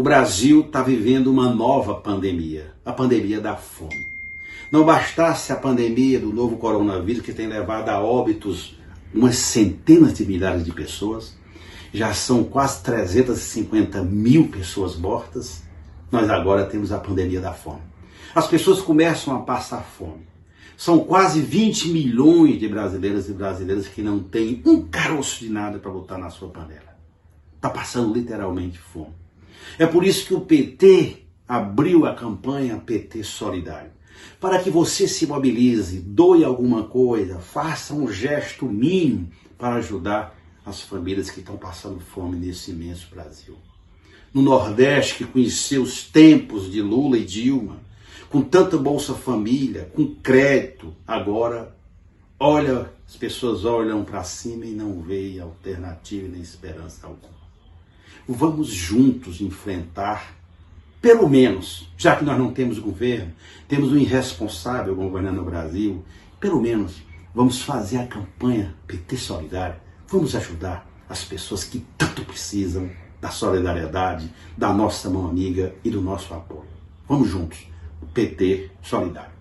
o Brasil está vivendo uma nova pandemia, a pandemia da fome. Não bastasse a pandemia do novo coronavírus, que tem levado a óbitos umas centenas de milhares de pessoas, já são quase 350 mil pessoas mortas, nós agora temos a pandemia da fome. As pessoas começam a passar fome. São quase 20 milhões de brasileiras e brasileiras que não têm um caroço de nada para botar na sua panela. Está passando literalmente fome. É por isso que o PT abriu a campanha PT Solidário. Para que você se mobilize, doe alguma coisa, faça um gesto mínimo para ajudar as famílias que estão passando fome nesse imenso Brasil. No Nordeste, que conheceu os tempos de Lula e Dilma, com tanta Bolsa Família, com crédito, agora olha, as pessoas olham para cima e não veem alternativa nem esperança alguma. Vamos juntos enfrentar, pelo menos, já que nós não temos governo, temos um irresponsável governando o Brasil, pelo menos vamos fazer a campanha PT Solidário Vamos ajudar as pessoas que tanto precisam da solidariedade, da nossa mão amiga e do nosso apoio. Vamos juntos. PT Solidário.